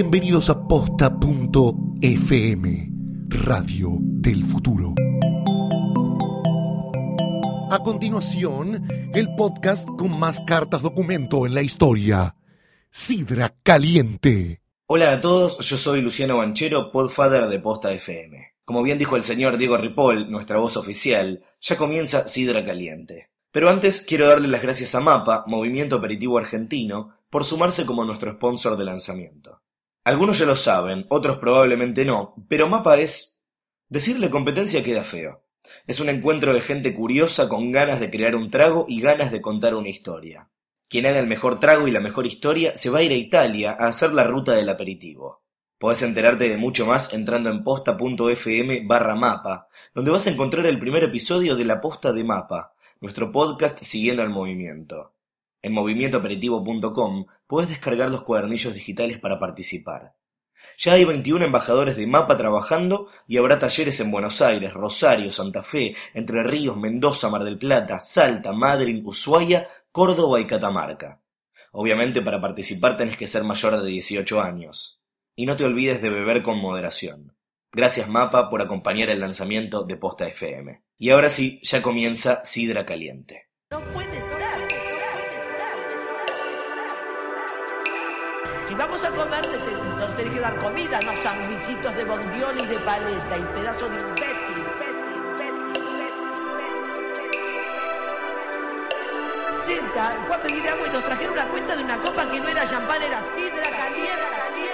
Bienvenidos a posta.fm, Radio del Futuro. A continuación, el podcast con más cartas documento en la historia. Sidra Caliente. Hola a todos, yo soy Luciano Banchero, podfather de Posta FM. Como bien dijo el señor Diego Ripoll, nuestra voz oficial, ya comienza Sidra Caliente. Pero antes quiero darle las gracias a MAPA, Movimiento Aperitivo Argentino, por sumarse como nuestro sponsor de lanzamiento. Algunos ya lo saben, otros probablemente no, pero MAPA es... Decirle competencia queda feo. Es un encuentro de gente curiosa con ganas de crear un trago y ganas de contar una historia. Quien haga el mejor trago y la mejor historia se va a ir a Italia a hacer la ruta del aperitivo. Podés enterarte de mucho más entrando en posta.fm barra mapa, donde vas a encontrar el primer episodio de La Posta de Mapa, nuestro podcast siguiendo al movimiento. En movimientoaperitivo.com podés descargar los cuadernillos digitales para participar. Ya hay 21 embajadores de MAPA trabajando y habrá talleres en Buenos Aires, Rosario, Santa Fe, Entre Ríos, Mendoza, Mar del Plata, Salta, Madrid, Ushuaia, Córdoba y Catamarca. Obviamente para participar tenés que ser mayor de 18 años. Y no te olvides de beber con moderación. Gracias Mapa por acompañar el lanzamiento de Posta FM. Y ahora sí, ya comienza Sidra Caliente. Si vamos a comer, nos tenés que dar comida, no sandwichitos de bondiol y de paleta y pedazo de imbécil. Senta, fue a pedir agua y nos trajeron una cuenta de una copa que no era champán, era sidra caliente,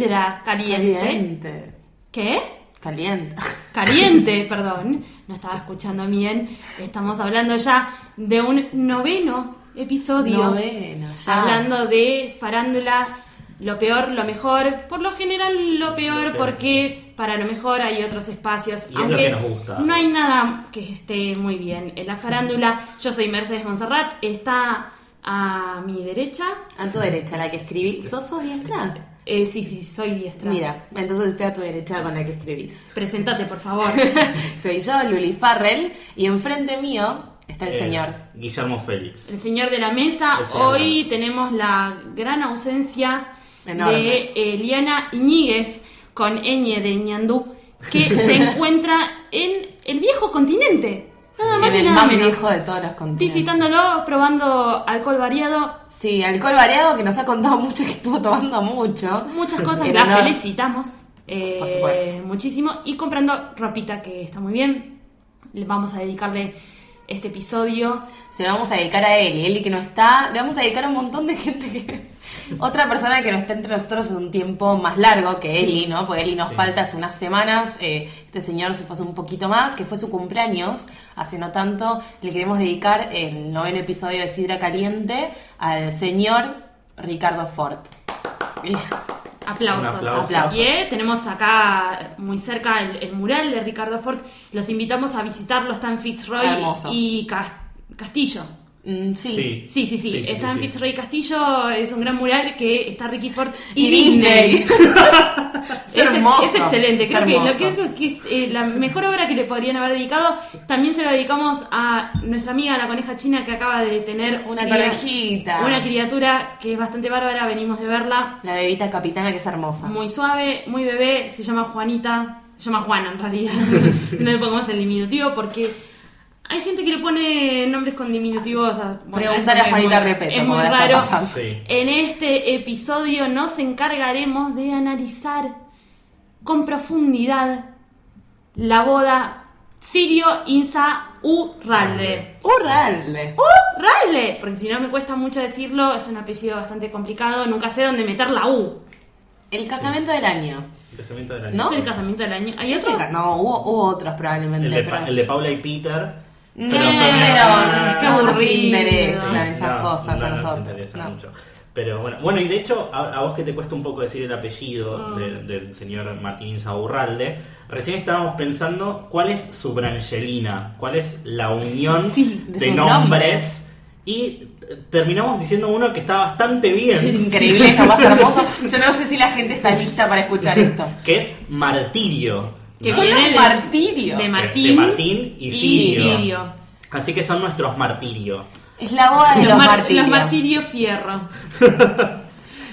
Sidra Caliente. Caliente. ¿Qué? Caliente. Caliente, perdón. No estaba escuchando bien. Estamos hablando ya de un noveno episodio. Noveno, ya. Hablando de farándula, lo peor, lo mejor. Por lo general, lo peor, porque para lo mejor hay otros espacios. Y es lo aunque que nos gusta. No hay nada que esté muy bien en la farándula. Yo soy Mercedes Monserrat. Está a mi derecha. A tu derecha, la que escribí. ¿Sos, sos diestra? Eh, sí, sí, soy diestra. Mira, entonces esté a tu derecha con la que escribís. Presentate, por favor. Estoy yo, Luli Farrell, y enfrente mío está el Eh, señor. Guillermo Félix. El señor de la mesa. Hoy tenemos la gran ausencia Enorme. de Eliana Iñiguez con Eñe de Ñandú, que se encuentra en el viejo continente. Nada más y el nada más menos. viejo de todos los continentes. Visitándolo, probando alcohol variado, Sí, alcohol variado que nos ha contado mucho que estuvo tomando mucho. muchas cosas. En La felicitamos eh, Por supuesto. muchísimo. Y comprando ropita que está muy bien. Le vamos a dedicarle este episodio. Se lo vamos a dedicar a Eli. Eli que no está. Le vamos a dedicar a un montón de gente que. Otra persona que no está entre nosotros es un tiempo más largo que Sí. Eli, ¿no? Porque Eli nos Sí. falta hace unas semanas. eh, este señor se fue hace un poquito más, que fue su cumpleaños. Hace no tanto. Le queremos dedicar el noveno episodio de Sidra Caliente al señor Ricardo Ford. Aplausos. Aplauso. Aplausos. Y, eh, tenemos acá muy cerca el, el mural de Ricardo Ford. Los invitamos a visitarlo. Está en Fitzroy Hermoso. y Cas- Castillo. Mm, sí. Sí, sí, sí. Sí, sí, está sí, en sí. Fitzroy y Castillo. Es un gran mural que está Ricky Ford y, Y Disney. Disney. es, Es hermoso, es excelente. es Creo que, lo que es eh, la mejor obra que le podrían haber dedicado. También se lo dedicamos a nuestra amiga la coneja china que acaba de tener Una cría- conejita. Una criatura que es bastante bárbara. Venimos de verla. La bebita capitana que es hermosa. Muy suave, muy bebé, se llama Juanita, se llama Juana en realidad. no le pongamos el diminutivo porque hay gente que le pone nombres con diminutivos. a- bueno, Preguntar eso a es Juanita Repeto, Es muy raro. Sí. En este episodio nos encargaremos de analizar con profundidad la boda Sirio Insa Urralde. ¡Urralde! Urralde, porque si no me cuesta mucho decirlo, es un apellido bastante complicado, nunca sé dónde meter la U. El casamiento del año. El casamiento del año. ¿No? ¿Es el casamiento del año? ¿Hay ¿Es otro? no, hubo, hubo otros probablemente. El de, Pa- pero- el de Paula y Peter. No, pero pero, qué no nos aburrido. interesan esas No, cosas a nos nosotros. interesa no. mucho. Pero bueno, bueno, y de hecho, a, a vos que te cuesta un poco decir el apellido Ah. de- del señor Martín Insaurralde, recién estábamos pensando cuál es su brangelina, cuál es la unión Sí, de nombres, y eh, terminamos diciendo uno que está bastante bien. Es increíble, es lo más hermoso. Yo no sé si la gente está lista para escuchar esto. Que es Martirio. Que Son los de- martirios. De De- Martín. de Martín y Sirio. Sirio. Así que son nuestros martirios. Es la boda de Los, los, mar- martirios. los martirios fierro.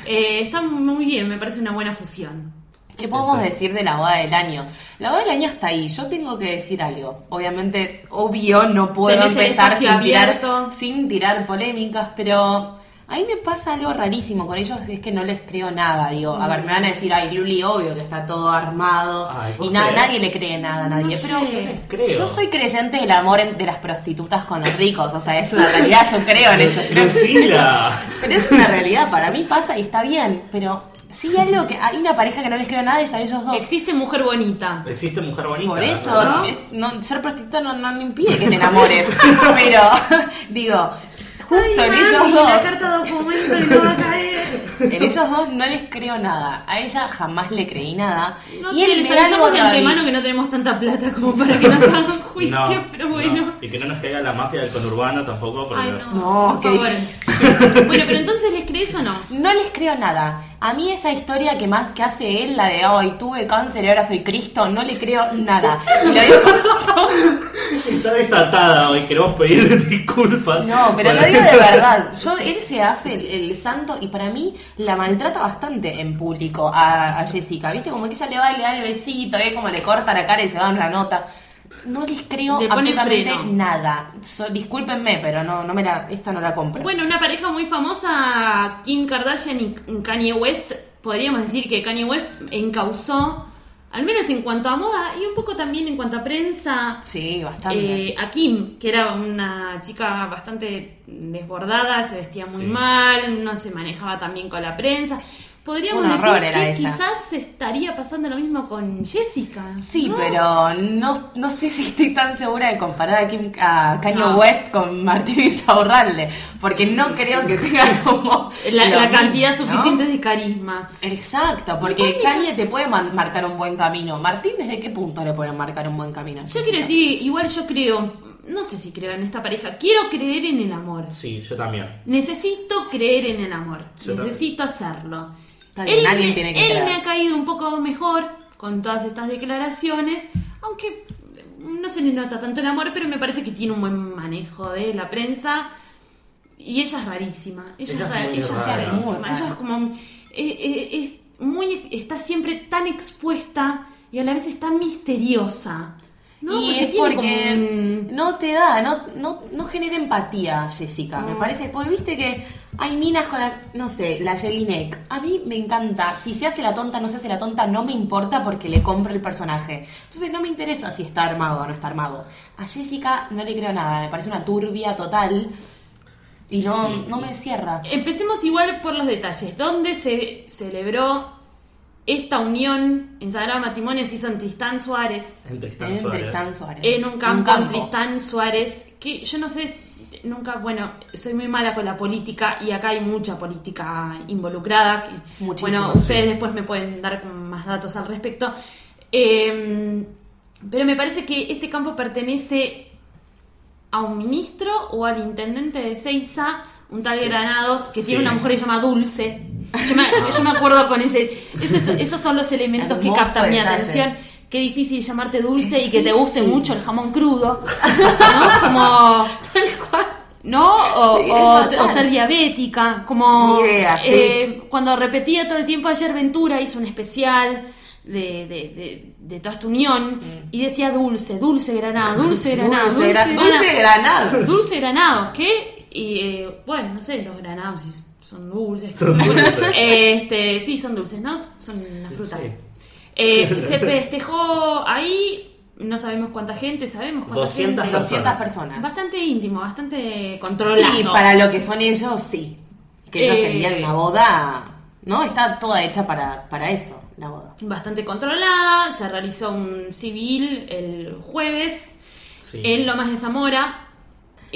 Eh, está muy bien, me parece una buena fusión. ¿Qué podemos decir de la boda del año? La boda del año está ahí. Yo tengo que decir algo. Obviamente, obvio, no puedo Tenés empezar sin tirar, sin tirar polémicas, pero a mí me pasa algo rarísimo con ellos, es que no les creo nada. Digo, a ver, me van a decir, ay, Luli, obvio que está todo armado Ay, ¿vos y na- crees? nadie le cree nada a nadie. No pero sé. les creo. yo soy creyente del amor en- de las prostitutas con los ricos. O sea, es una realidad, yo creo en eso. Lucila. pero es una realidad, para mí pasa y está bien, pero sí hay algo que hay una pareja que no les creo nada es a ellos dos. Existe mujer bonita. Existe mujer bonita. Por eso, es- no, ser prostituta no, no impide que te enamores. pero, digo, justo en ellos Mami, dos, La carta documento y no va a caer. en ellos dos no les creo nada. A ella jamás le creí nada. No y sé, él les me da avisamos de algo antemano que no tenemos tanta plata como para que nos hagan juicio, No, pero bueno. no. Y que no nos caiga la mafia del conurbano tampoco. Porque... Ay, no. No, por qué favor. bueno, pero entonces, ¿les crees o no? No les creo nada. A mí esa historia que más que hace él, la de hoy tuve cáncer y ahora soy Cristo, no le creo nada. Y lo digo Está desatada hoy, queremos pedir disculpas. No, pero lo digo de verdad. Yo, él se hace el, el santo y para mí la maltrata bastante en público a, a Jessica. ¿Viste? Como que ella le va y le da el besito, es como le corta la cara y se va en una nota. No les creo Le absolutamente freno. nada. So- discúlpenme, pero no, no me la, esta no la compro. Bueno, una pareja muy famosa, Kim Kardashian y Kanye West, podríamos decir que Kanye West encausó, al menos en cuanto a moda y un poco también en cuanto a prensa, Sí, bastante. eh, a Kim, que era una chica bastante desbordada, se vestía muy mal, no se manejaba tan bien con la prensa. Podríamos Un decir que quizás estaría pasando lo mismo con Jessica. Sí, ¿no? pero no, no sé si estoy tan segura de comparar a, Kim, a Kanye No. West con Martín Insaurralde, porque no creo que tenga como La, lo la mismo, cantidad ¿no? suficiente de carisma. Exacto, porque Kanye te puede marcar un buen camino. Martín, ¿desde qué punto le pueden marcar un buen camino? Yo quiero decir, igual yo creo, no sé si creo en esta pareja, quiero creer en el amor. Sí, yo también. Necesito creer en el amor. Yo Necesito hacerlo. Está bien, él alguien me, tiene que él creer. me ha caído un poco mejor con todas estas declaraciones, aunque no se le nota tanto el amor, pero me parece que tiene un buen manejo de la prensa. Y ella es rarísima. Ella, Ella es, es ra- ella es rarísima. Ella es como. eh, eh, es muy, está siempre tan expuesta y a la vez es tan misteriosa. ¿no? y es tiene porque como un- no te da, no, no, no genera empatía, Jessica. Me parece, porque viste que hay minas con la, no sé, la Jelinek. A mí me encanta. Si se hace la tonta, no se hace la tonta, no me importa porque le compro el personaje. Entonces no me interesa si está armado o no está armado. A Jessica no le creo nada, me parece una turbia total. Y no, Sí. no me cierra. Empecemos igual por los detalles. ¿Dónde se celebró esta unión en Sagrado Matrimonio? Se hizo en Tristán Suárez. En Tristán En Suárez. Tristán Suárez. En un campo, en Tristán Suárez. Que yo no sé, nunca, bueno, soy muy mala con la política y acá hay mucha política involucrada. que- Muchísimo, bueno, sí. ustedes después me pueden dar más datos al respecto. Eh, pero me parece que este campo pertenece a un ministro o al intendente de Seiza, un tal Granados, que tiene Sí. una mujer que se llama Dulce. Yo me, yo me acuerdo con ese. esos, esos son los elementos que captan mi atención. Qué difícil llamarte dulce Qué y que te guste mucho el jamón crudo. ¿No? Como. ¿No? O, Sí, o- ser diabética. Como. Ni idea, sí. eh, Cuando repetía todo el tiempo, ayer Ventura hizo un especial. De, de, de, de toda esta unión y decía dulce, dulce granado, dulce granado, Dulce dulce, dulce granado. Dulce granado, ¿qué? Y eh, bueno, no sé, los granados si son dulces. Son dulces. Este, sí, son dulces, ¿no? Son una fruta. Sí. Eh, se festejó ahí, no sabemos cuánta gente, sabemos cuánta 200 gente. 200 personas. Bastante íntimo, bastante controlado. Y para lo que son ellos, sí. Que ellos Eh, querían una boda ¿no? Está toda hecha para, para eso, la boda. Bastante controlada, se realizó un civil el jueves Sí. en Lomas de Zamora.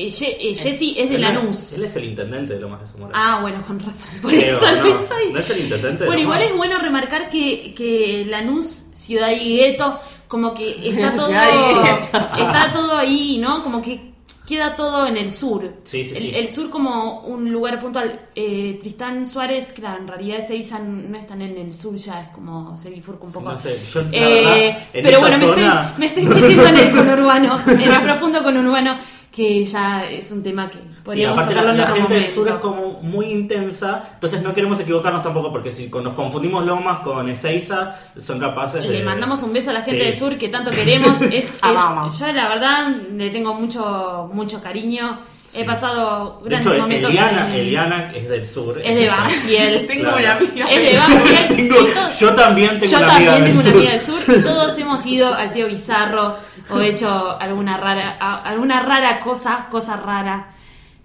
Eh, Ye- eh, Jessy es de Él- Lanús. Él es el intendente de Lomas de Zamora. Ah, bueno, con razón. Por Creo, eso no, lo hizo ahí. ¿no es el intendente de Bueno, igual Lomas? es bueno remarcar que, que Lanús, Ciudad y Gueto, como que está todo, está todo ahí, ¿no? Como que queda todo en el sur. Sí, sí, el, sí. el sur como un lugar puntual. Eh, Tristán Suárez, claro, en realidad Ezeiza no están en el sur ya, es como se bifurca un poco. No sé, yo, Eh, verdad, pero bueno, me estoy, zona- me estoy metiendo en el conurbano, en el profundo conurbano, que ya es un tema que Sí, podríamos aparte la, tocarlo en la otro gente del sur es como muy intensa, entonces no queremos equivocarnos tampoco porque si nos confundimos Lomas con Ezeiza, son capaces de... Le mandamos un beso a la gente Sí. del sur que tanto queremos. Es, es- yo la verdad le tengo mucho mucho cariño. He pasado De grandes hecho, momentos. Eliana, en- Eliana es del sur. es de Banfield. Tengo Claro. una amiga. Es de Banfield. Tengo- yo también tengo yo una amiga también del tengo una sur. amiga del sur y todos hemos ido al tío Bizarro o hecho alguna rara a- alguna rara cosa, cosa rara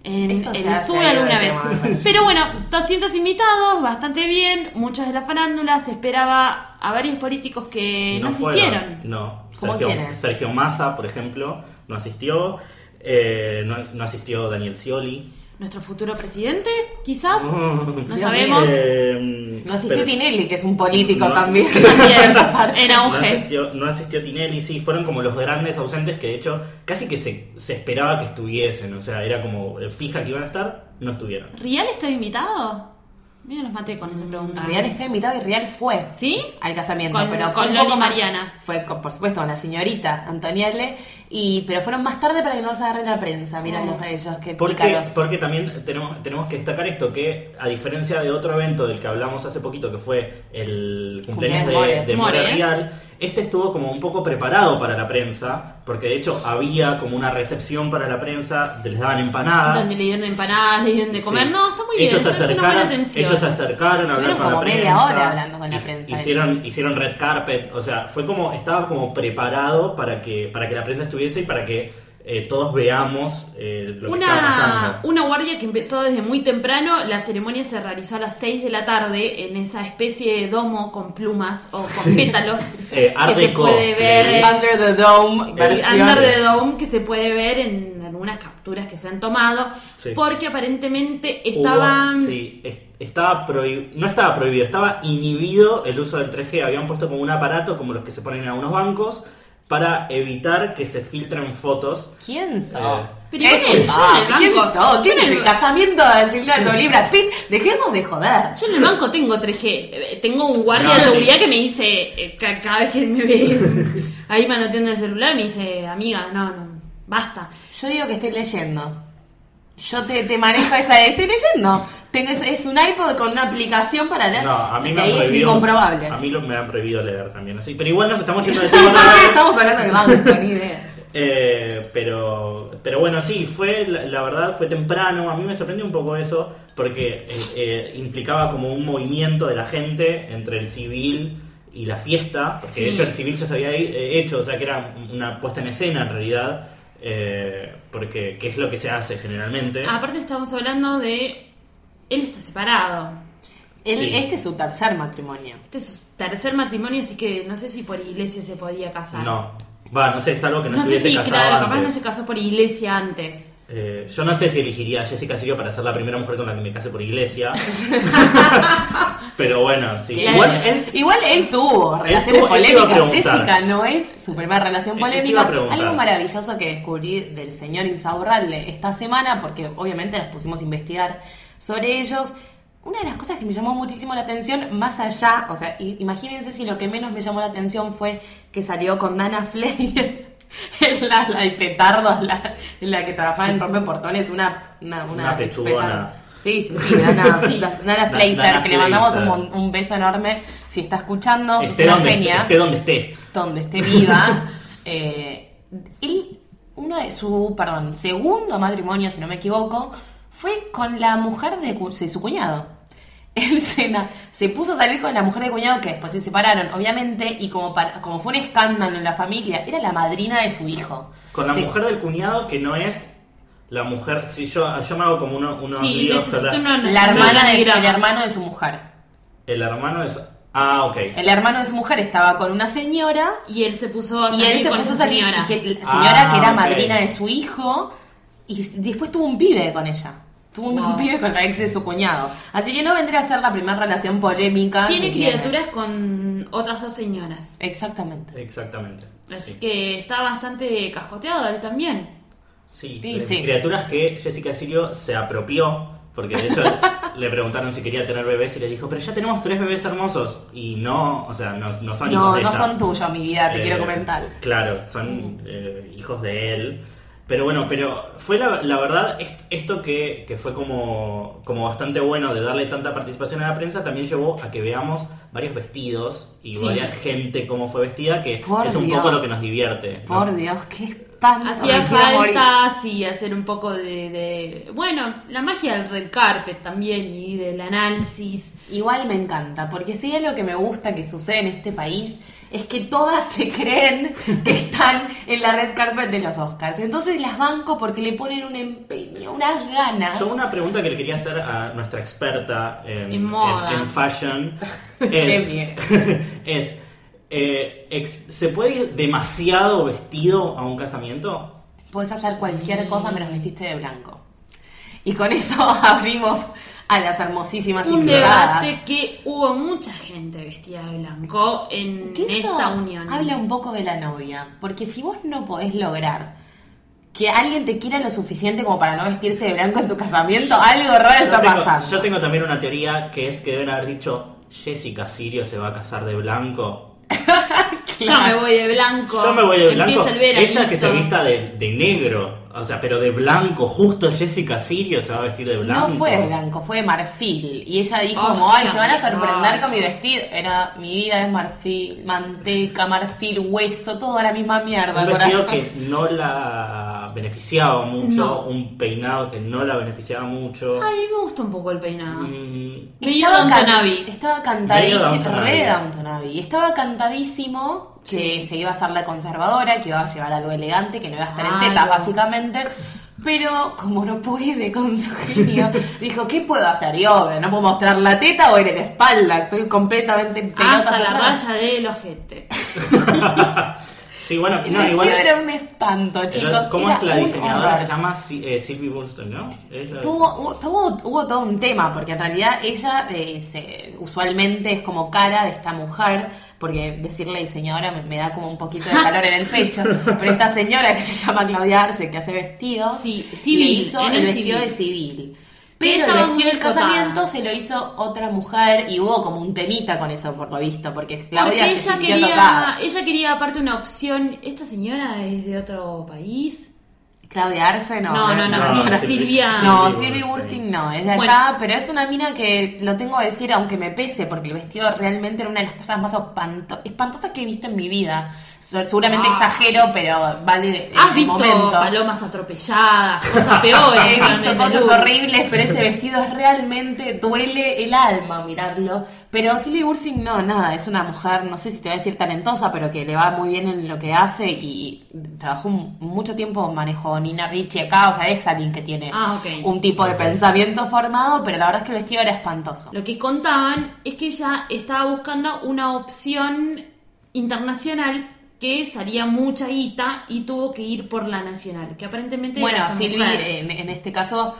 en, en el sur alguna vez. Pero bueno, 200 invitados, bastante bien, muchos de la farándula, se esperaba a varios políticos que no, asistieron. No, ¿Cómo Sergio? Sergio Massa, por ejemplo, no asistió. Eh, no, no asistió Daniel Scioli. Nuestro futuro presidente, quizás, no sabemos. Eh, No asistió pero- Tinelli, que es un político No. también. También, en No auge. asistió, no asistió Tinelli, sí, fueron como los grandes ausentes que de hecho casi que se, se esperaba que estuviesen, o sea, era como eh, fija que iban a estar, no estuvieron. ¿Rial está invitado? Mira, los maté con esa pregunta. Real está invitado y Real fue. ¿Sí? al casamiento, Con- pero con fue un Loli más- Mariana. Fue, con- por supuesto, con la señorita Antonielle, y, pero fueron más tarde para que no los agarre la prensa, míralos a ellos, qué Porque, porque también tenemos, tenemos que destacar esto, que a diferencia de otro evento del que hablamos hace poquito, que fue el cumpleaños de, de More More. Real, este estuvo como un poco preparado para la prensa, porque de hecho había como una recepción para la prensa, les daban empanadas. Donde le dieron empanadas, le dieron de comer. Sí. No, está muy bien. Ellos se acercaron, atención. ellos se acercaron a hablar con la como media prensa. hora hablando con la prensa Hicieron, hicieron red carpet, o sea, fue como, estaba como preparado para que, para que la prensa estuviese y para que eh, todos veamos eh, lo que estaba Una, pasando. una guardia que empezó desde muy temprano, la ceremonia se realizó a las 6 de la tarde en esa especie de domo con plumas o con pétalos Eh, que se puede ver eh, Under the Dome, versión. Under the Dome que se puede ver en algunas capturas que se han tomado Sí. porque aparentemente Hubo- estaban sí, es- estaba no estaba prohibido, estaba inhibido el uso del 3G. Habían puesto como un aparato, como los que se ponen en algunos bancos, para evitar que se filtren fotos. ¿Quién sos? Eh, Pero igual ¿Qué yo en el? ¿Quién yo es el el- casamiento de Angelina Jolie Brad Pitt? Dejemos de joder. Yo en el banco tengo 3G. Eh, Tengo un guardia No, de sí. seguridad que me dice, eh, ca- cada vez que me ve ahí manoteando el celular, me dice, amiga, no, no, basta. Yo digo que estoy leyendo. Yo te, te manejo esa de estoy leyendo. Tengo, es, es un iPod con una aplicación para leer. No, a mí De me han es incomprobable. A mí lo- me han prohibido leer también. Así, pero igual nos estamos yendo de. Estamos hablando de banco, ni idea. Eh, pero, pero bueno, sí, fue la, la verdad fue temprano. A mí me sorprendió un poco eso porque eh, eh, implicaba como un movimiento de la gente entre el civil y la fiesta. Porque de Sí. hecho el civil ya se había eh, hecho, o sea que era una puesta en escena en realidad. eh, porque que es lo que se hace generalmente. Aparte estamos hablando de, él está separado. Él- Sí. Este es su tercer matrimonio. Este es su tercer matrimonio, así que no sé si por iglesia se podía casar. no, va, no sé, salvo que no, No sé si, casado claro, capaz antes. no se casó por iglesia antes. Eh, yo no sé si elegiría a Jessica Sirio para ser la primera mujer con la que me case por iglesia. Pero bueno, sí. Igual él Igual él tuvo relaciones tuvo- iba a polémicas. Jessica no es su primera relación a polémica. Algo maravilloso que descubrí del señor Insaurralde esta semana, porque obviamente nos pusimos a investigar sobre ellos. Una de las cosas que me llamó muchísimo la atención, más allá, o sea, imagínense si lo que menos me llamó la atención fue que salió con Dana Fleyes. en la, la de petardos, la, la que trabajaba en Rompe Portones, una, una, una, Una pechugona. Sí, sí, sí, Dana, Sí. Dana Da- Fleiser, Dana que le mandamos un, un beso enorme. Si está escuchando, sos esté una donde, genia, esté donde esté. donde esté viva. eh, él, uno de su, perdón, segundo matrimonio, si no me equivoco, fue con la mujer de, cu- de su cuñado. Él se, na- se puso a salir con la mujer de cuñado que después se separaron, obviamente, y como, para- como fue un escándalo en la familia, era la madrina de su hijo. Con la Se- mujer del cuñado que no es la mujer. Si yo, yo me hago como uno- unos Sí, La hermana de, el hermano de su mujer. El hermano es. Ah, ok. El hermano de su mujer estaba con una señora Y él se puso a y salir él se con puso a salir señora. y que la señora Ah, que era madrina de su hijo y después tuvo un pibe con ella. Tuvo un Wow. pibe con la ex de su cuñado. Así que no vendría a ser la primera relación polémica. Tiene que criaturas con otras dos señoras. Exactamente. Exactamente. Así Sí. que está bastante cascoteado él también. Sí, Sí, eh, sí. criaturas que Jessica Sirio se apropió, porque de hecho le preguntaron si quería tener bebés y le dijo, pero ya tenemos tres bebés hermosos. Y no, o sea, no, no son hijos No, de no ella. son tuyos, mi vida, te Eh, quiero comentar. Claro, son eh, hijos de él. Pero bueno, pero fue la, la verdad, est- esto que, que fue como, como bastante bueno de darle tanta participación a la prensa, también llevó a que veamos varios vestidos y Sí. varias gente cómo fue vestida, que Por es un Dios. poco lo que nos divierte. ¿no? Por Dios, qué espanto. Hacía falta, sí, hacer un poco de, de- Bueno, la magia del red carpet también y del análisis. Igual me encanta, porque si es lo que me gusta que sucede en este país, es que todas se creen que están en la red carpet de los Oscars. Entonces las banco porque le ponen un empeño, unas ganas. Yo una pregunta que le quería hacer a nuestra experta en, En moda. en- en fashion Qué es, bien. es, eh, ex- ¿se puede ir demasiado vestido a un casamiento? Puedes hacer cualquier cosa menos vestirte de blanco. Y con eso abrimos a las hermosísimas Un invitadas. debate que hubo mucha gente vestida de blanco en esta unión. habla un poco de la novia. Porque si vos no podés lograr que alguien te quiera lo suficiente como para no vestirse de blanco en tu casamiento, algo raro está tengo, pasando. yo tengo también una teoría que es que deben haber dicho Jessica Sirio se va a casar de blanco. Yo me voy de blanco. Yo me voy de blanco. El. Ella que se vista de, de negro, o sea, pero de blanco, justo Jessica Sirio se va a vestir de blanco. No fue de blanco, fue de marfil. Y ella dijo Oh, como, ay, se van a sorprender con mi vestido. Era, mi vida es marfil, manteca, marfil, hueso, toda la misma mierda, Un vestido corazón. que no la beneficiaba mucho, No. un peinado que no la beneficiaba mucho. Ay, me gusta un poco el peinado. Mm, Estaba, can- Abbey. estaba cantadísimo, Downton Abbey. re Downton Abbey. Estaba cantadísimo que se iba a hacer la conservadora, que iba a llevar algo elegante, que no iba a estar en Ay, tetas, no. básicamente. Pero como no puede con su genio, dijo, ¿qué puedo hacer? Y obvio, no puedo mostrar la teta o en la espalda. Estoy completamente en pelotas Hasta la atrás. raya del ojete. Sí, bueno, no, igual. era un espanto, pero chicos. ¿Cómo Era es la diseñadora? horror. Se llama eh, Sylvie Woolston, ¿no? La- Tuvo, hubo, tuvo, hubo todo un tema, porque en realidad ella eh, se- usualmente es como cara de esta mujer, porque decirle diseñadora me, me da como un poquito de calor en el pecho, pero esta señora que se llama Claudia Arce, que hace vestidos, Sí, le civil, hizo en el el vestido civil. de civil. Pero el vestido del casamiento se lo hizo otra mujer y hubo como un temita con eso, por lo visto, porque Claudia Porque se ella sintió quería, tocada. ella quería aparte una opción. ¿Esta señora es de otro país? Claudia Arce no. No, no, no, sí, Silvia. No, Silvia. Woolstein no, es de acá, Bueno. pero es una mina que lo tengo que decir aunque me pese, porque el vestido realmente era una de las cosas más espanto- espantosas que he visto en mi vida. Se- Seguramente Ah. exagero, pero vale el ¿Has visto momento. palomas atropelladas? Cosas peores. He visto cosas horribles, pero ese vestido es realmente duele el alma mirarlo. Pero Silvia Woolstein no, nada, es una mujer, no sé si te voy a decir talentosa, pero que le va muy bien en lo que hace y trabajó mucho tiempo, manejó Nina Ricci acá, o sea, es alguien que tiene Ah, un tipo de pensamiento formado, pero la verdad es que el vestido era espantoso. Lo que contaban es que ella estaba buscando una opción internacional que salía mucha guita y tuvo que ir por la nacional, que aparentemente Bueno, mujer. en, en este caso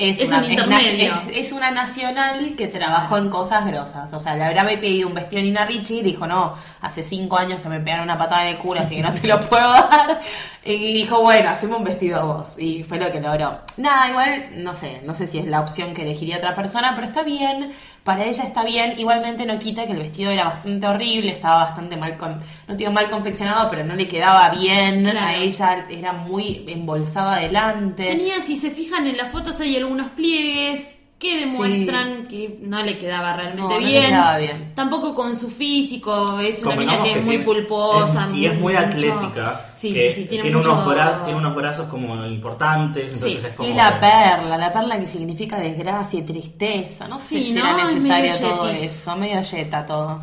es, Es una, un intermedio. es- es una nacional que trabajó en cosas grosas. O sea, le habrá pedido un vestido a Nina Ricci y dijo, no, hace cinco años que me pegaron una patada en el culo, así que no te lo puedo dar. Y dijo, bueno, hacemos un vestido vos. Y fue lo que logró. Nada, igual, no sé, no sé si es la opción que elegiría otra persona, pero está bien, para ella está bien. Igualmente no quita que el vestido era bastante horrible, estaba bastante mal, con, no digo mal confeccionado, pero no le quedaba bien a ella, era muy embolsado adelante. Tenía, si se fijan en las fotos, hay algunos pliegues que demuestran que no le quedaba realmente No, no le bien. quedaba bien. Tampoco con su físico, es una mina Convengamos que es muy tiene- pulposa. es- y es muy mucho- atlética. Sí, que sí, sí, tiene, tiene, mucho... unos bra- tiene unos brazos como importantes, entonces Sí, es como Y la perla, la perla que significa desgracia y tristeza. No sé Sí, si ¿no? era Es necesario medio todo yetis. eso, medio yeta todo.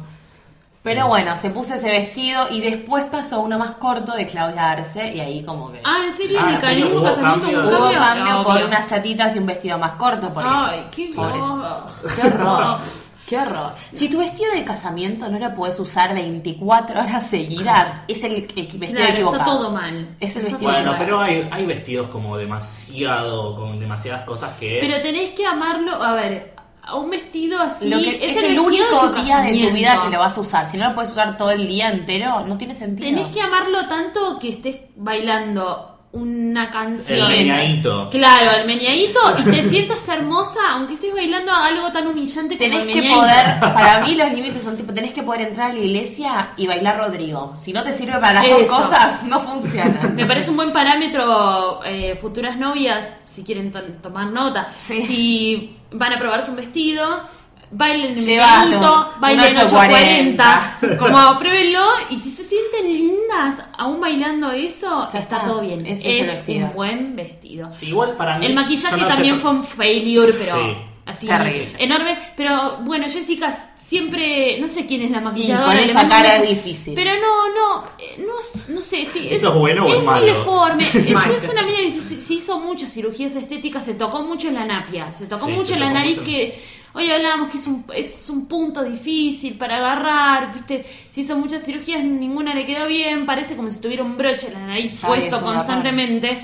Pero bueno, se puso ese vestido y después pasó uno más corto de Claudia Arce y ahí como que Ah, ¿en serio? Ah, ¿En mismo hubo casamiento cambio. hubo cambio? cambio Ah, por unas chatitas y un vestido más corto. Porque, Ay, qué horror. Qué horror. Qué horror. Si tu vestido de casamiento no lo puedes usar 24 horas seguidas, es el, el vestido Claro, equivocado. está todo mal. Es el Está vestido Bueno, mal. pero hay, hay vestidos como demasiado, con demasiadas cosas que... Pero tenés que amarlo, a ver, a un vestido así. Lo que- es, el, único día de tu vida que lo vas a usar. Si no lo puedes usar todo el día entero, no tiene sentido. Tenés que amarlo tanto que estés bailando una canción. El meñadito. Claro, el meñadito y te sientas hermosa aunque estés bailando algo tan humillante como Tenés el que poder, para mí los límites son tipo, tenés que poder entrar a la iglesia y bailar Rodrigo. Si no te sirve para las Eso. dos cosas, no funciona. Me parece un buen parámetro eh, futuras novias, si quieren to- tomar nota. Sí. Si van a probarse un vestido, bailen en meñadito, un- bailen un 840. Como pruébenlo y si se sienten lindas aún bailando eso, Ya está, está. todo bien. Es el un buen vestido. Sí, igual para mí... El maquillaje no también fue un failure, pero Sí. así Terrible. enorme. Pero bueno, Jessica siempre, no sé quién es la maquilladora. con esa cara es difícil. Pero no, no, eh, no, no sé, sí, ¿Eso es bueno o es es malo? muy deforme. Es, es una mina que se, se hizo muchas cirugías estéticas, se tocó mucho la napia, se tocó Sí, mucho se la nariz mucho. que hoy hablábamos que es un, es un punto difícil para agarrar, viste, se hizo muchas cirugías, ninguna le quedó bien, parece como si tuviera un broche en la nariz Ay, puesto constantemente.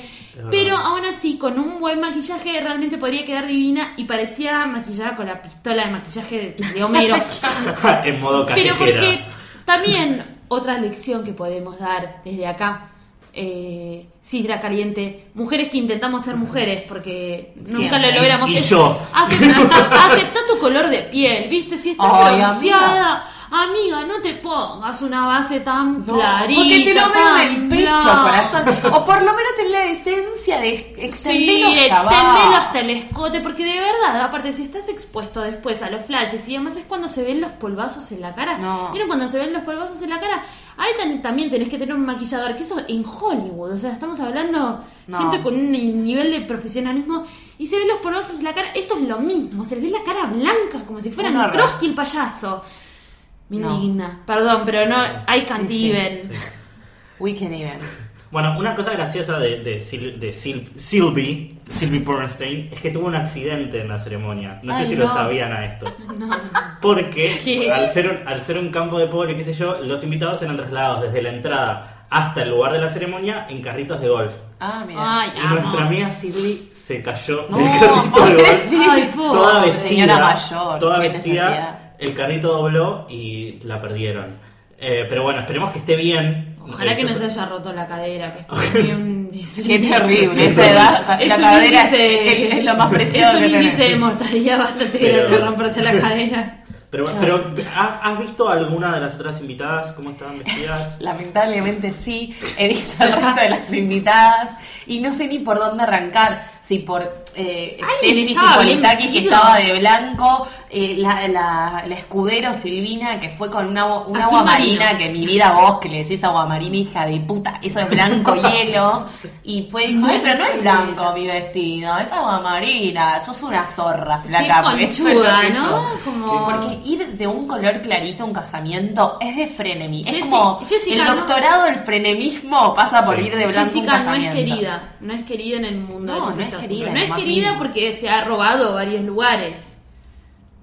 Pero aún así, con un buen maquillaje realmente podría quedar divina y parecía maquillada con la pistola de maquillaje de, de Homero. en modo Pero callejera. porque también otra lección que podemos dar desde acá, eh, Sidra Caliente, mujeres que intentamos ser mujeres porque nunca Siempre. lo logramos. Y yo. Acepta, acepta tu color de piel, ¿viste? Si estás Ay, bronceada, amiga. no te pongas una base tan No, clarita. porque te lo veo en el pecho, corazón. O por lo menos ten la decencia de extenderlo Sí, hasta extendelo abajo. hasta el escote, porque de verdad, aparte, si estás expuesto después a los flashes y además es cuando se ven los polvazos en la cara. No. ¿Vieron cuando se ven los polvazos en la cara? Ahí también tenés que tener un maquillador, que eso en Hollywood, o sea, estamos hablando No. gente con un nivel de profesionalismo y se ven los polvazos en la cara. Esto es lo mismo, se le ve la cara blanca, como si fueran Un el payaso. Me No. indigna. Perdón, pero no, I can't Sí, even. Sí. We can even. Bueno, una cosa graciosa de, de, Sil- de Sil- Sylvie, Sylvie Bernstein, es que tuvo un accidente en la ceremonia. No sé si lo no. sabían a esto. Porque ¿Qué? al ser, un, al ser un campo de polo, qué sé yo, los invitados eran trasladados desde la entrada hasta el lugar de la ceremonia en carritos de golf. Ah, mira. Ay, Y amo. nuestra amiga Sylvie se cayó No, del carrito de golf. Ay, pobre. Toda vestida. Señora mayor, toda vestida. El carrito dobló y la perdieron. Eh, pero bueno, esperemos que esté bien. Ojalá que no se haya roto la cadera, que es bien- es un- Qué terrible. Es Esa un- edad, es la un cadera índice- es, es lo más preciado Es un que tenés. índice de mortalidad bastante Pero- grande romperse la cadera. Pero, pero ¿ha- ¿has visto alguna de las otras invitadas cómo estaban vestidas? Lamentablemente sí, he visto el resto de las invitadas y no sé ni por dónde arrancar. Si por eh, bien Cipolitakis que estaba de blanco, eh, la, la- la escudero Silvina que fue con una, un Azul agua marino. marina que mi vida vos que le decís agua marina hija de puta, eso es blanco hielo y fue dijo, "Ay, pero no es blanco mi vestido, es agua marina, sos una zorra flaca. Qué es conchuda, que ¿no? sos". Como- Porque ir de un color clarito a un casamiento es de frenemy. Es como Jessica, el no- doctorado del frenemismo pasa por Sí. ir de blanco a un Jessica no es casamiento. querida, no es querida en el mundo No, del no es querida, No es querida porque se ha robado varios lugares.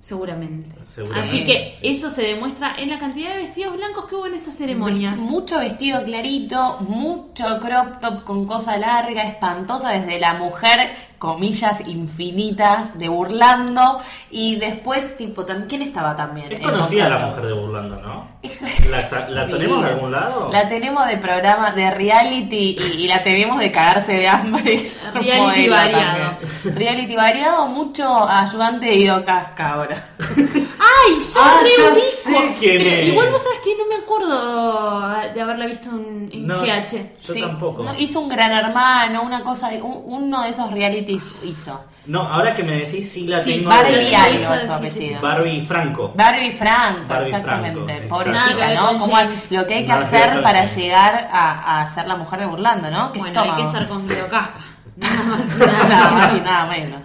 Seguramente. Seguramente, Así que sí. eso se demuestra en la cantidad de vestidos blancos que hubo en esta ceremonia. Vest- Mucho vestido clarito, mucho crop top con cosa larga, espantosa, desde la mujer, comillas infinitas, de burlando. Y después, tipo, ¿quién estaba también? Es conocida la mujer de Burlando, ¿no? ¿La, la tenemos de algún lado? La tenemos de programa de reality y, y la tenemos de cagarse de hambre. Reality variado. también. Reality variado, mucho ayudante de Ido Casca ahora. ¡Ay! ¡Ya Ah, ya sé quién Pero es. igual vos sabés que no me acuerdo de haberla visto en, en No, GH. Yo Sí. tampoco. No, hizo un gran hermano, una cosa de. un- uno de esos realities hizo. No, ahora que me decís, sí la Sí, tengo. Barbie apellido. Barbie Franco. Barbie Franco, Barbie exactamente. Pobrecita, ¿no? Como lo que hay que hacer para llegar a, a ser la mujer de Burlando, ¿no? ¿Qué Bueno, hay que estómago? estar con Casca. Nada más. nada más nada menos.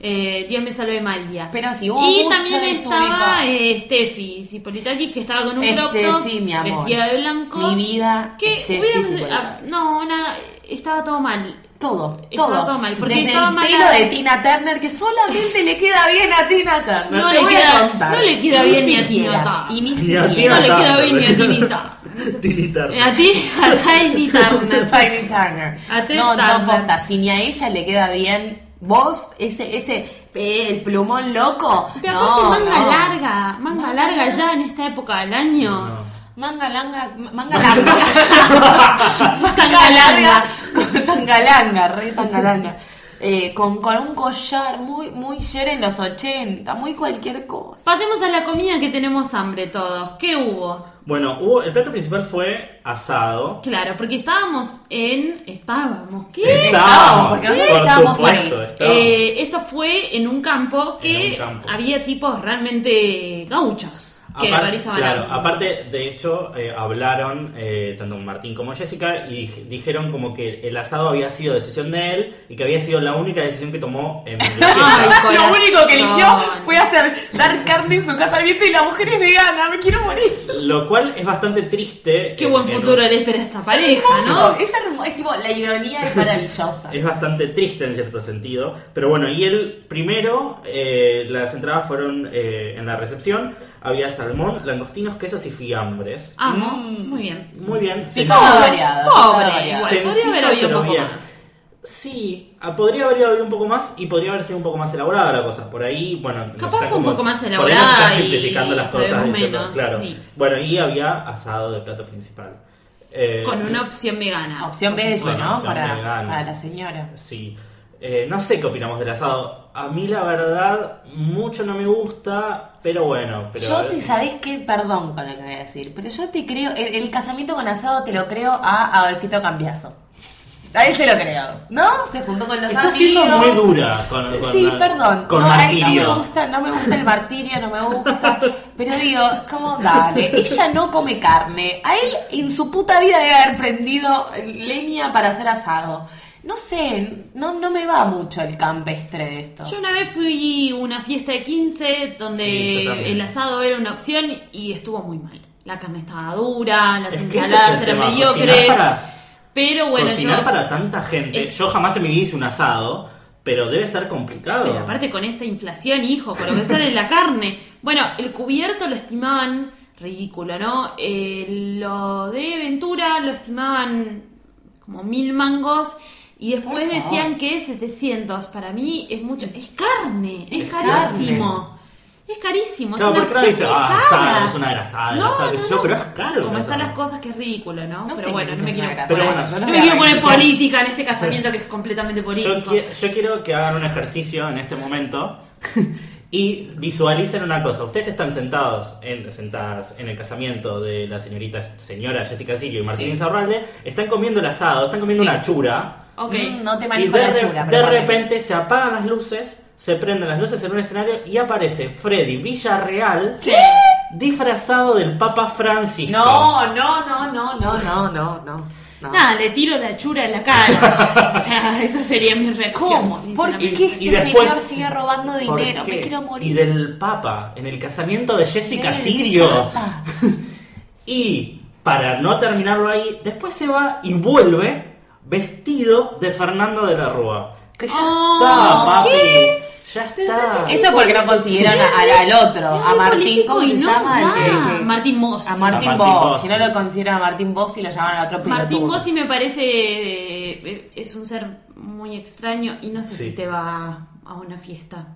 Eh, Dios me salve María. Pero si hubo y mucho también desubicado. estaba eh, Steffi Cipolitakis que estaba con un crop top, Steffi, mi amor. vestida de blanco. Mi vida, Que Steffi hubiéramos- Cipolitakis. ah, no, nada, estaba todo mal. Todo, Estaba todo. todo mal, porque Desde estaba el mal pelo la- de Tina Turner, que solamente le queda bien a Tina Turner. No te le voy queda- a contar. no le queda bien ni a siquiera, Tina Turner. Y ni Ni a siquiera. Tina No le queda bien ni a Tinita. Tinitar. A ti, a Tiny Turner. Tiny Turner. A Ted No, Turner. no posta. Si ni a ella le queda bien, vos, ese, ese, eh, el plumón loco. Pero no, aparte manga no. larga, manga Manga larga larga. ya en esta época del año. No. Manga langa, manga larga. Tanga tanga larga, tanga langa, re tanga langa. Eh, con, con un collar muy, muy Cher en los 80, muy cualquier cosa. Pasemos a la comida que tenemos hambre todos. ¿Qué hubo? Bueno, hubo, el plato principal fue asado. Claro, porque estábamos en. Estábamos, ¿qué? Estábamos, porque por estábamos supuesto, ahí. estábamos. Eh, esto fue en un campo que En un campo. había tipos realmente gauchos que Apar- realizaban claro, aparte, de hecho, eh, hablaron eh, tanto Martín como Jessica y dij- dijeron como que el asado había sido decisión de él y que había sido la única decisión que tomó en Ay. Lo único que eligió fue hacer dar carne en su casamiento y la mujer es vegana, me quiero morir. Lo cual es bastante triste. Qué en- buen en futuro le espera a esta pareja, ¿no? Es hermoso, es tipo, la ironía es maravillosa. Es bastante triste en cierto sentido. Pero bueno, y el primero, eh, las entradas fueron eh, en la recepción. Había salmón, langostinos, quesos y fiambres. Amo, Mm. muy bien. Muy bien. Picado sencillo. variado. Pobre, igual, podría Sencillo, haber habido un poco bien. más. Sí, ah, podría haber habido un poco más y podría haber sido un poco más elaborada la cosa. Por ahí, bueno, Capaz fue un poco más por ahí nos elaborada están y simplificando las cosas. sabemos diciendo, menos, claro. sí. Bueno, y había asado de plato principal. Eh, Con una opción vegana. Opción bella. ¿no? opción Para, vegana. para la señora. Sí. Eh, no sé qué opinamos del asado. A mí la verdad mucho no me gusta, pero bueno. Pero, yo te sabés que, perdón con lo que voy a decir, pero yo te creo, el, el casamiento con asado te lo creo a Adolfito Cambiazo. A él se lo creo, ¿no? Se juntó con los Está amigos. siendo muy dura con, con- sí, perdón. Con no, ay, no martirio. me gusta, no me gusta el martirio, no me gusta. Pero digo, ¿cómo dale? Ella no come carne. A él en su puta vida debe haber prendido leña para hacer asado. No sé, no, no me va mucho el campestre de esto. Yo una vez fui a una fiesta de 15 donde Sí, yo también. el asado era una opción y estuvo muy mal. La carne estaba dura, las Es que ese es ensaladas eran tema, mediocres. cocinar para- Pero bueno, Cocinar yo. para tanta gente. Es- Yo jamás en mi vida hice un asado, pero debe ser complicado. Pero aparte con esta inflación, hijo, con lo que sale la carne. Bueno, el cubierto lo estimaban ridículo, ¿no? Eh, lo de Ventura lo estimaban como mil mangos y después decían que 700. Para mí es mucho. Es carne, es, Es carísimo. Es carísimo, Claro, es una opción dice, ah, es una grasada, No, asado, qué no, yo, pero es caro. Como están las cosas que es ridículo, ¿no? No Pero sé bueno, no me quiero, Pero bueno, no me quiero poner política en este casamiento que es completamente Yo, político. qui- yo quiero que hagan un ejercicio en este momento y visualicen una cosa. Ustedes están sentados en, sentadas en el casamiento de la señorita señora Jessica Sirio y Martín Sí. Insaurralde. Están comiendo el asado, están comiendo Sí. una chura. Ok. Mm, no te Y manejo de, la re- chura. de repente se apagan las luces, se prenden las luces en un escenario y aparece Freddy Villarreal disfrazado del Papa Francisco. No, no, no, no, no, no, no, no. no. Nada, le tiro la chura en la cara. o sea, esa sería mi reacción. ¿Cómo? ¿Por qué Y- este y después- señor sigue robando ¿Por dinero? Me quiero morir. Y del Papa, en el casamiento de Jessica Sirio. Y para no terminarlo ahí, después se va y vuelve vestido de Fernando de la Rúa. Que ya Oh, está, papi. ¿qué? Ya está. Eso porque no consiguieron al, al otro, a Martín, ¿cómo y se no llama? Martín Bossi. A Martín Boss. Si no lo consideran a Martín Bossi, lo llaman a otro piloto. Martín Bossi me parece eh, es un ser muy extraño y no sé Sí. si te va a una fiesta.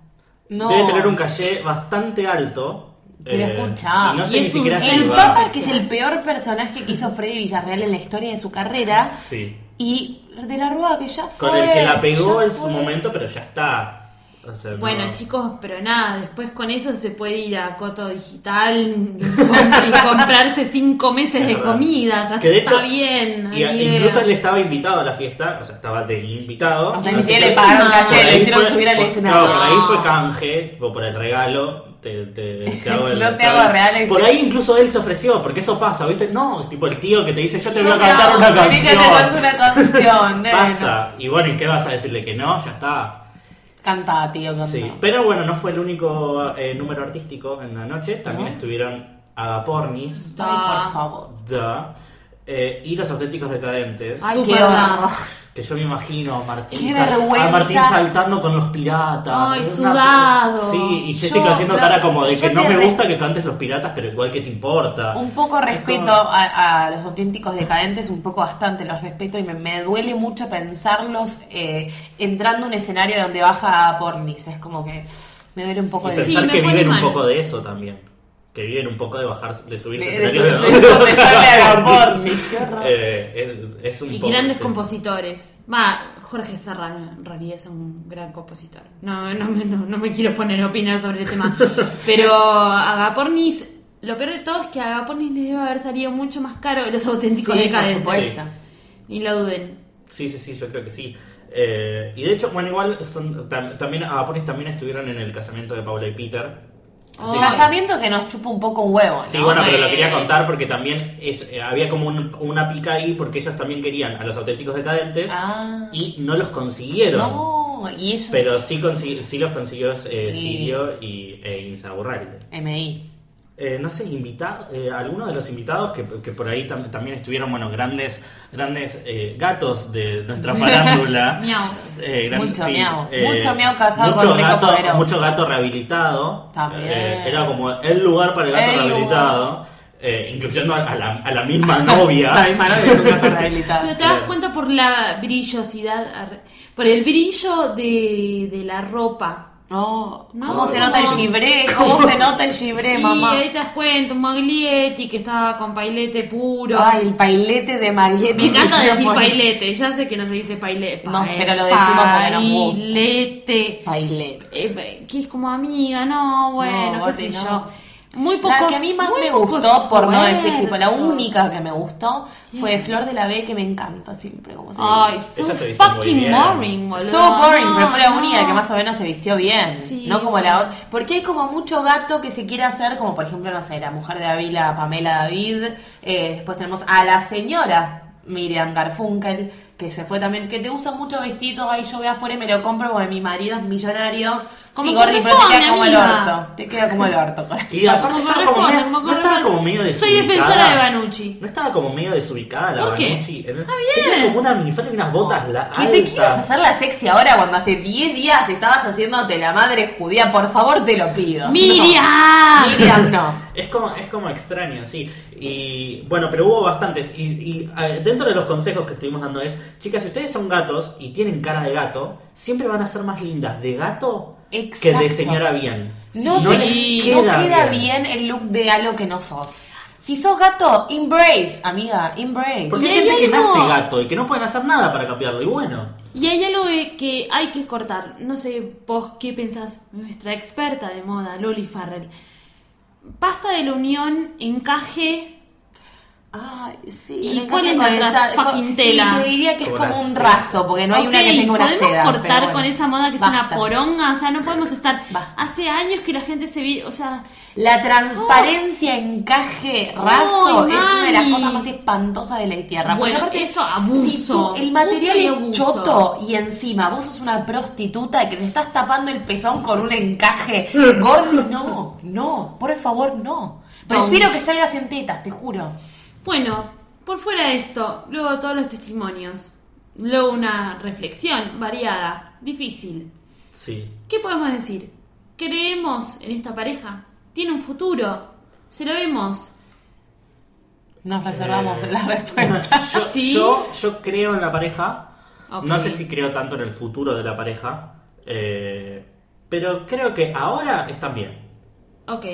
No. Debe tener un caché bastante alto. Pero eh, escucha, y no y sé ni es un El Papa, que es el peor personaje que hizo Freddy Villarreal en la historia de su carrera. Sí. Y de la Rúa que ya fue. Con el que la pegó en su fue. momento, pero ya está. O sea, Bueno, no. chicos, pero nada, después con eso se puede ir a Coto Digital y, comp- y comprarse cinco meses Es de comida. O sea, Que de hecho, está bien. no y- idea. incluso él estaba invitado a la fiesta, o sea, estaba de invitado. O sea, ni siquiera le pagaron calle, le hicieron fue- subir al escenario. Claro, por ahí fue canje, tipo por el regalo. Te, te, te hago el- No te hago reales. Por ahí incluso él se ofreció, porque eso pasa, ¿viste? No, tipo el tío que te dice, yo te voy a cantar hago, una que te canto canción. una canción. Pasa. Y bueno, ¿y qué vas a decirle que no? Ya está. Canta, tío, canta. Sí. Pero bueno, no fue el único eh, número artístico en la noche. También ¿No? estuvieron Agapornis. Ay, por favor. Da. Eh, y los auténticos decadentes. Ay, Súper qué horror. Que yo me imagino a Martín, a Martín saltando con los piratas. Ay, Una- sudado. Sí, y Jessica Yo- haciendo cara como de que no me gusta que cantes los piratas, pero igual que te importa. Un poco Es respeto como- a, a los auténticos decadentes, un poco bastante los respeto y me, me duele mucho pensarlos eh, entrando a un escenario donde baja pornis. Es como que me duele un poco Y el pensar que viven un poco de eso también. Que viven un poco de bajar, de subirse. Eh, es, es un Y poco, grandes sí. compositores. Va, Jorge Serrano en realidad es un gran compositor. No, no, me- no, no me quiero poner a opinar sobre el tema. Pero Agapornis, lo peor de todo es que a Agapornis le debe haber salido mucho más caro que los auténticos Sí, decadentes. supuesto. Ni lo duden. Sí, sí, sí, yo creo que sí. Eh, y de hecho, bueno, igual son, tam- también Agaponis también estuvieron en el casamiento de Paula y Peter. Que- Casamiento que nos chupa un poco un huevo, ¿no? Sí, bueno, pero lo Eh. quería contar porque también es, eh, había como un- una pica ahí porque ellos también querían a los auténticos decadentes Ah. y no los consiguieron. No, y ellos... Pero sí, consi- sí los consiguió eh, Sí. Sirio y e Insaurralde. MI. Eh, no sé, invita, eh, algunos de los invitados que, que por ahí tam- también estuvieron, bueno, grandes grandes eh, gatos de nuestra farándula. Miaus. Eh, gran- Mucho sí, miau. eh, Mucho miau casado mucho con rico gato, poderoso. Mucho gato rehabilitado. También. Eh, era como el lugar para el gato El lugar. rehabilitado. eh, incluyendo a, la, a la misma novia. La misma novia es un gato rehabilitado. Pero te das cuenta por la brillosidad, por el brillo de, de la ropa. No, No. ¿cómo se nota el gibré? ¿Cómo se nota el gibré, y mamá? ahí te das cuenta, un Maglietti que estaba con pailete puro. Ay, el pailete de Maglietti. Me encanta decir pone- pailete, ya sé que no se dice pailete. No, pero lo decimos gusta. Pailete. Pailete. Eh, que es como amiga, no, bueno, No, qué sé no. yo. Muy poco. La que a mí más muy me gustó, por no decir tipo la única que me gustó, fue Flor de la B, que me encanta siempre, como se Ay, so fucking boring, boludo. So boring, No, pero fue la no. única que más o menos se vistió bien. Sí. No como la otra. Porque hay como mucho gato que se quiere hacer, como por ejemplo, no sé, la mujer de Avila, Pamela David. Eh, después tenemos a la señora Miriam Garfunkel, que se fue también, que te usa mucho vestido. Ahí yo voy afuera y me lo compro porque mi marido es millonario. Como sí, Gordi, pero te queda como el orto. Te queda como el orto, corazón. Y aparte Como estaba como, corresponde, medio, como no estaba como medio Soy desubicada. defensora de Banucci. No estaba como medio desubicada la ¿Por qué? Banucci. Está bien. Tenía como una minifalda y unas botas la ¿Qué te quieres hacer la sexy ahora cuando hace 10 días estabas haciéndote la madre judía? Por favor, te lo pido. ¡Miriam! No. Miriam, no. Es como, es como extraño, sí. Y bueno, pero hubo bastantes. Y, y, eh, dentro de los consejos que estuvimos dando es, chicas, si ustedes son gatos y tienen cara de gato, siempre van a ser más lindas de gato que de señora bien. No, no te- no queda, bien. bien. el look de algo que no sos. Si sos gato, embrace, amiga, embrace. Porque Y hay hay gente que algo- nace gato y que no pueden hacer nada para cambiarlo. Y bueno, Y hay algo que- que hay que cortar. No sé, vos qué pensás, nuestra experta de moda, Loli Farrell. Pasta de la unión, encaje. Ay, sí. ¿Y cuál es la esa- fucking tela? Y te diría que es Como un raso, porque no hay una que Ok, tenga una ¿podemos seda. cortar bueno. con esa moda que es una poronga? O sea, no podemos estar... Basta. Hace años que la gente se vi... O sea... La transparencia, encaje, raso, es una de las cosas más espantosas de la tierra. Porque Bueno, aparte, eso, abuso. Si tú- el material es abuso. choto y encima vos sos una prostituta que te estás tapando el pezón con un encaje. Gordi, no, no, por favor, no. Prefiero que salgas en tetas, te juro. Bueno, por fuera de esto, luego todos los testimonios, luego una reflexión variada, difícil. sí. ¿Qué podemos decir? ¿Creemos en esta pareja? ¿Tiene un futuro? ¿Se lo vemos? Nos reservamos Eh, la respuesta. Yo, ¿Sí? yo, yo creo en la pareja. No sé si creo tanto en el futuro de la pareja. eh, pero creo que ahora están bien. Ok.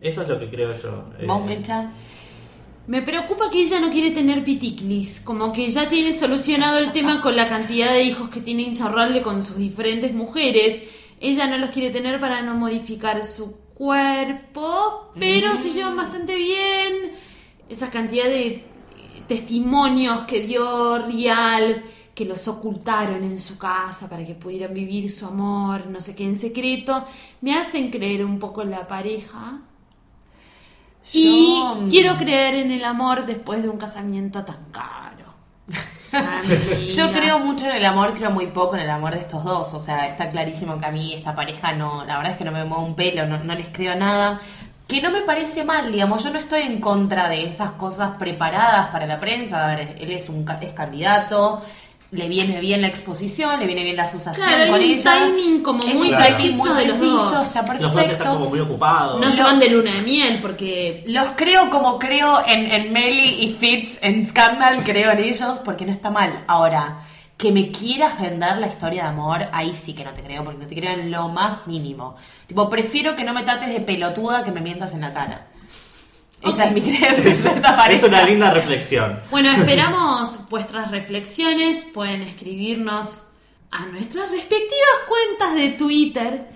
Eso es lo que creo yo. eh. ¿Vos, Mecha? Me preocupa que ella no quiere tener piticlis, como que ya tiene solucionado el tema con la cantidad de hijos que tiene Insaurralde con sus diferentes mujeres. Ella no los quiere tener para no modificar su cuerpo, pero se llevan bastante bien. Esa cantidad de eh, testimonios que dio Rial, que los ocultaron en su casa para que pudieran vivir su amor, no sé qué, en secreto, me hacen creer un poco en la pareja. Y Yo- mm, quiero creer en el amor después de un casamiento tan caro. Yo creo mucho en el amor, creo muy poco en el amor de estos dos. O sea, está clarísimo que a mí esta pareja no, la verdad es que no me mueve un pelo, no, no les creo nada. que no me parece mal, digamos, yo no estoy en contra de esas cosas preparadas para la prensa, a ver, él es un es candidato, le viene bien la exposición, le viene bien la asociación Claro, hay con un ella. timing como Es muy Claro. preciso muy de los preciso, dos. está Los dos están como muy ocupados. No se van de luna de miel porque Los creo como creo en, en Melly y Fitz en Scandal, creo en ellos, porque no está mal. Ahora, que me quieras vender la historia de amor, ahí sí que no te creo, porque no te creo en lo más mínimo. Tipo, prefiero que no me trates de pelotuda que me mientas en la cara. Esa es mi creencia. Es, una linda reflexión. Bueno, esperamos vuestras reflexiones. Pueden escribirnos a nuestras respectivas cuentas de Twitter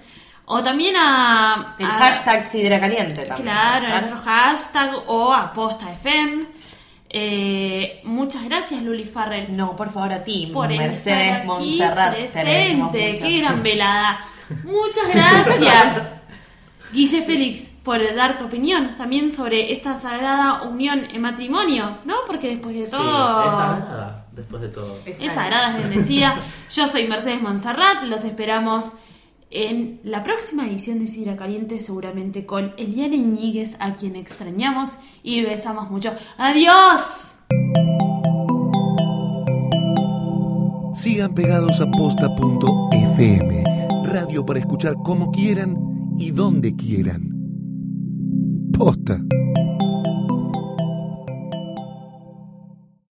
o también a. El a- hashtag Sidra Caliente también. Claro, ¿sabes? nuestro hashtag o a Posta FM. Eh, muchas gracias, Luli Farrell, No, por favor, a ti, por Mercedes agradecemos presente. Qué gran velada. Muchas gracias, Guille Félix, por dar tu opinión también sobre esta sagrada unión en matrimonio, ¿no? Porque después de Sí, todo. es sagrada, después de todo. Es sagrada, es bendecida. Yo soy Mercedes Monserrat, los esperamos en la próxima edición de Sidra Caliente, seguramente con Eliana Iñiguez, a quien extrañamos y besamos mucho. ¡Adiós! Sigan pegados a posta.fm, radio para escuchar como quieran y donde quieran. Posta.